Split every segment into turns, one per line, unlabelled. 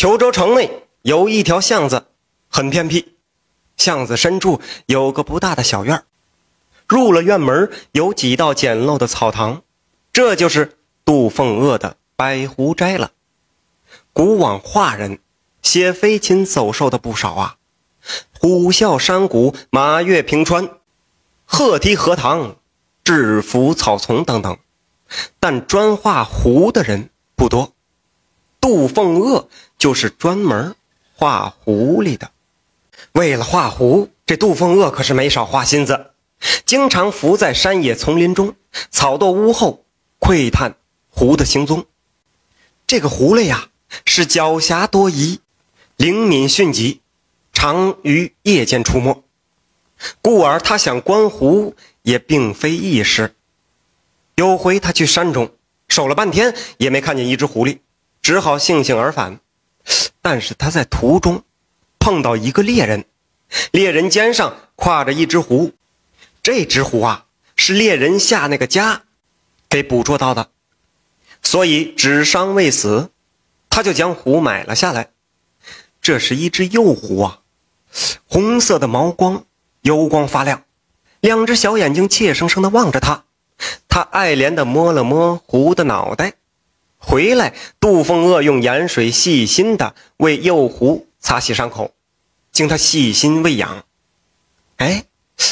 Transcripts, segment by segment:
裘州城内有一条巷子，很偏僻。巷子深处有个不大的小院入了院门有几道简陋的草堂，这就是杜凤娥的白狐斋了。古往画人写飞禽走兽的不少啊，虎啸山谷、马跃平川、鹤啼荷塘、雉伏草丛等等，但专画狐的人不多。杜凤娥就是专门画狐狸的。为了画狐，这杜凤娥可是没少花心思，经常伏在山野丛林中、草垛屋后窥探狐的行踪。这个狐狸呀，是狡黠多疑、灵敏迅疾，常于夜间出没，故而他想观狐也并非易事。有回他去山中守了半天，也没看见一只狐狸。只好悻悻而返，但是他在途中碰到一个猎人，猎人肩上挎着一只狐，这只狐啊是猎人下那个家给捕捉到的，所以只伤未死，他就将狐买了下来。这是一只幼狐啊，红色的毛光，油光发亮，两只小眼睛怯生生地望着他，他爱怜地摸了摸狐的脑袋。回来，杜凤娥用盐水细心的为幼狐擦洗伤口，经他细心喂养。哎，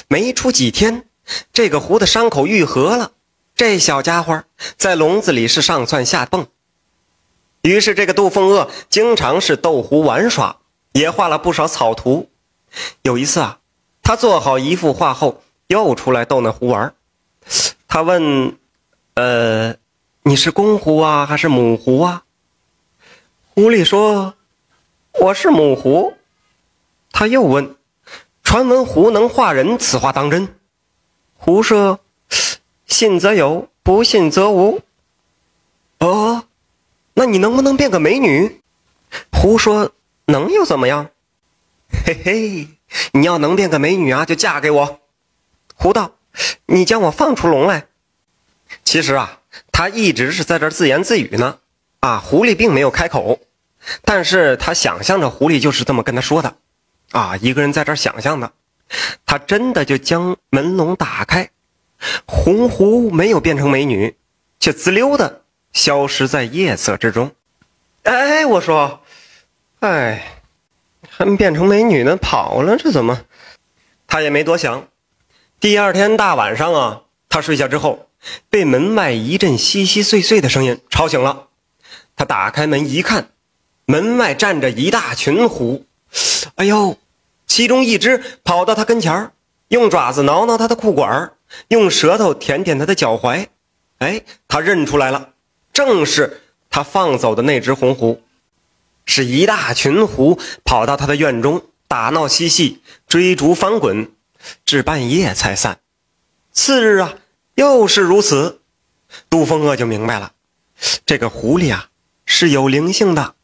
没出几天，这个狐的伤口愈合了。这小家伙在笼子里是上蹿下蹦。于是，这个杜凤娥经常是逗狐玩耍，也画了不少草图。有一次啊，他做好一幅画后，又出来逗那狐玩。他问：“呃。”你是公狐啊，还是母狐啊？狐狸说：“我是母狐。”他又问：“传闻狐能化人，此话当真？”狐说：“信则有，不信则无。”哦，那你能不能变个美女？狐说：“能又怎么样？”嘿嘿，你要能变个美女啊，就嫁给我。狐道：“你将我放出笼来。”其实啊。他一直是在这自言自语呢，啊，狐狸并没有开口，但是他想象着狐狸就是这么跟他说的，啊，一个人在这想象的，他真的就将门笼打开，红狐没有变成美女，却滋溜的消失在夜色之中。哎，我说，哎，还变成美女呢，跑了，这怎么？他也没多想。第二天大晚上啊，他睡下之后。被门外一阵稀稀碎碎的声音吵醒了，他打开门一看，门外站着一大群狐。哎呦，其中一只跑到他跟前用爪子挠挠他的裤管用舌头舔舔他的脚踝。哎，他认出来了，正是他放走的那只红狐。是一大群狐跑到他的院中打闹嬉戏，追逐翻滚，至半夜才散。次日啊。又是如此，杜凤娥就明白了，这个狐狸啊是有灵性的。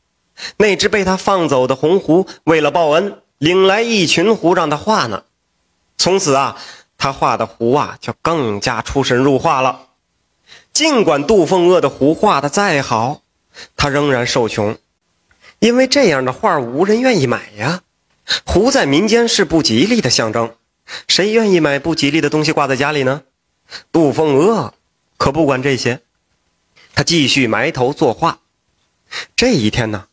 那只被他放走的红狐，为了报恩，领来一群狐让他画呢。从此啊，他画的狐啊就更加出神入化了。尽管杜凤娥的狐画的再好，他仍然受穷，因为这样的画无人愿意买呀。狐在民间是不吉利的象征，谁愿意买不吉利的东西挂在家里呢？杜凤娥可不管这些，他继续埋头作画。这一天呢，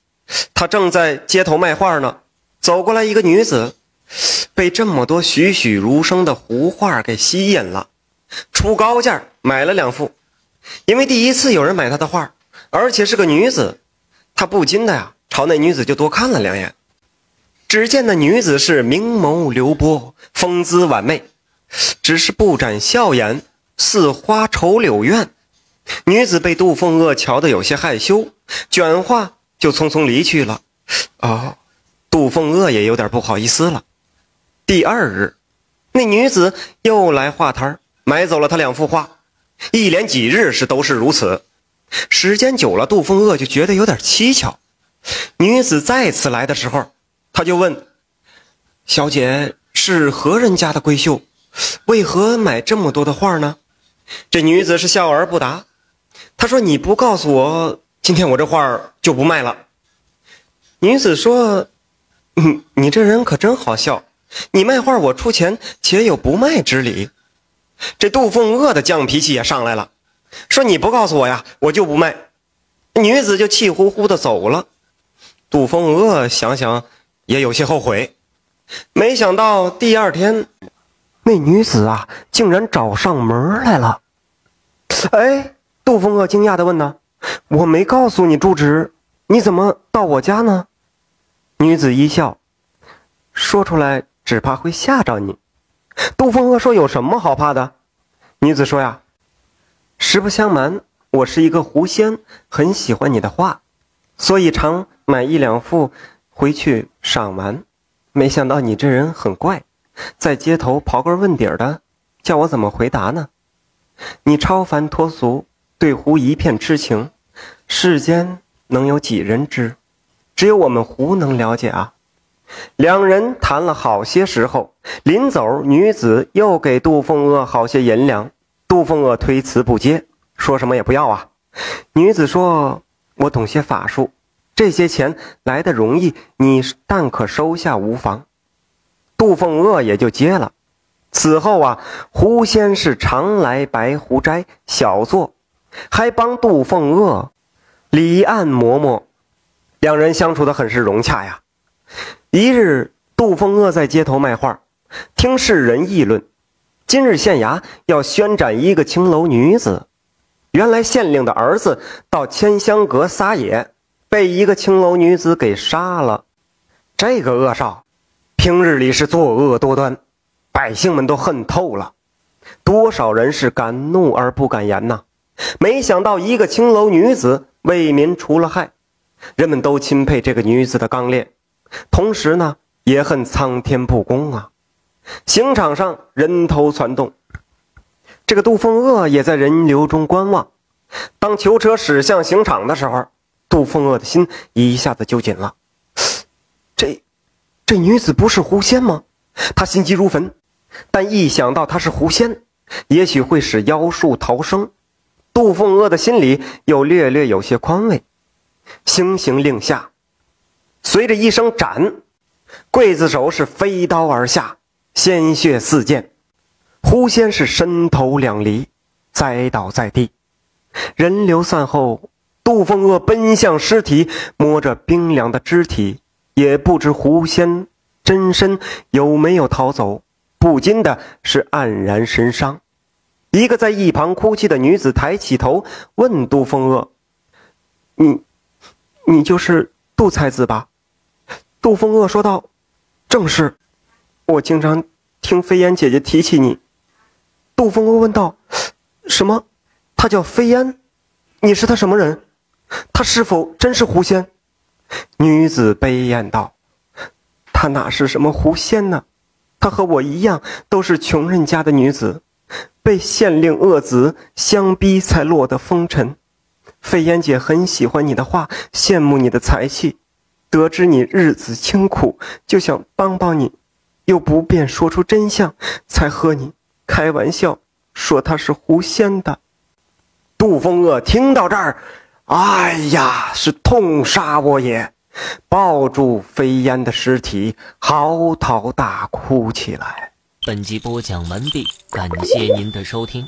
他正在街头卖画呢，走过来一个女子，被这么多栩栩如生的胡画给吸引了，出高价买了两幅。因为第一次有人买他的画，而且是个女子，他不禁的呀朝那女子就多看了两眼。只见那女子是明眸流波，风姿婉媚。只是不展笑颜，似花愁柳怨。女子被杜凤娥瞧得有些害羞，卷画就匆匆离去了。哦，杜凤娥也有点不好意思了。第二日，那女子又来画摊买走了他两幅画。一连几日是都是如此。时间久了，杜凤娥就觉得有点蹊跷。女子再次来的时候，他就问：“小姐是何人家的闺秀？”为何买这么多的画呢？这女子是笑而不答。她说：“你不告诉我，今天我这画就不卖了。”女子说：“你，你这人可真好笑，你卖画我出钱，且有不卖之理。”这杜凤娥的犟脾气也上来了，说：“你不告诉我呀，我就不卖。”女子就气呼呼的走了。杜凤娥想想也有些后悔，没想到第二天，那女子啊，竟然找上门来了。哎，杜凤娥惊讶的问呢：“我没告诉你住址，你怎么到我家呢？”女子一笑，说出来只怕会吓着你。杜凤娥说：“有什么好怕的？”女子说：“呀，实不相瞒，我是一个狐仙，很喜欢你的画，所以常。”买一两副回去赏玩，没想到你这人很怪，在街头刨根问底的，叫我怎么回答呢？你超凡脱俗，对狐一片痴情，世间能有几人知？只有我们狐能了解啊。两人谈了好些时候，临走，女子又给杜凤娥好些银两，杜凤娥推辞不接，说什么也不要啊。女子说：“我懂些法术。”这些钱来的容易，你但可收下无妨。杜凤娥也就接了。此后啊，狐仙是常来白狐斋小坐，还帮杜凤娥理案磨磨，两人相处的很是融洽呀。一日，杜凤娥在街头卖画，听世人议论，今日县衙要宣斩一个青楼女子。原来县令的儿子到千香阁撒野。被一个青楼女子给杀了，这个恶少，平日里是作恶多端，百姓们都恨透了，多少人是敢怒而不敢言呐！没想到一个青楼女子为民除了害，人们都钦佩这个女子的刚烈，同时呢也恨苍天不公啊！刑场上人头攒动，这个杜凤娥也在人流中观望。当囚车驶向刑场的时候。杜凤娥的心一下子就紧了，这，这女子不是狐仙吗？他心急如焚，但一想到她是狐仙，也许会使妖术逃生，杜凤娥的心里又略略有些宽慰。行刑令下，随着一声斩，刽子手是飞刀而下，鲜血四溅，狐仙是身头两离，栽倒在地。人流散后。杜凤娥奔向尸体，摸着冰凉的肢体，也不知狐仙真身有没有逃走，不禁的是黯然神伤。一个在一旁哭泣的女子抬起头问杜凤娥：“你，你就是杜才子吧？”杜凤娥说道：“正是，我经常听飞燕姐姐提起你。”杜凤娥问道：“什么？她叫飞燕？你是她什么人？”她是否真是狐仙？女子悲咽道：“她哪是什么狐仙呢？她和我一样，都是穷人家的女子，被县令恶子相逼，才落得风尘。飞燕姐很喜欢你的画，羡慕你的才气，得知你日子清苦，就想帮帮你，又不便说出真相，才和你开玩笑，说她是狐仙的。”杜风恶听到这儿。哎呀，是痛杀我也！抱住飞烟的尸体，嚎啕大哭起来。
本集播讲完毕，感谢您的收听。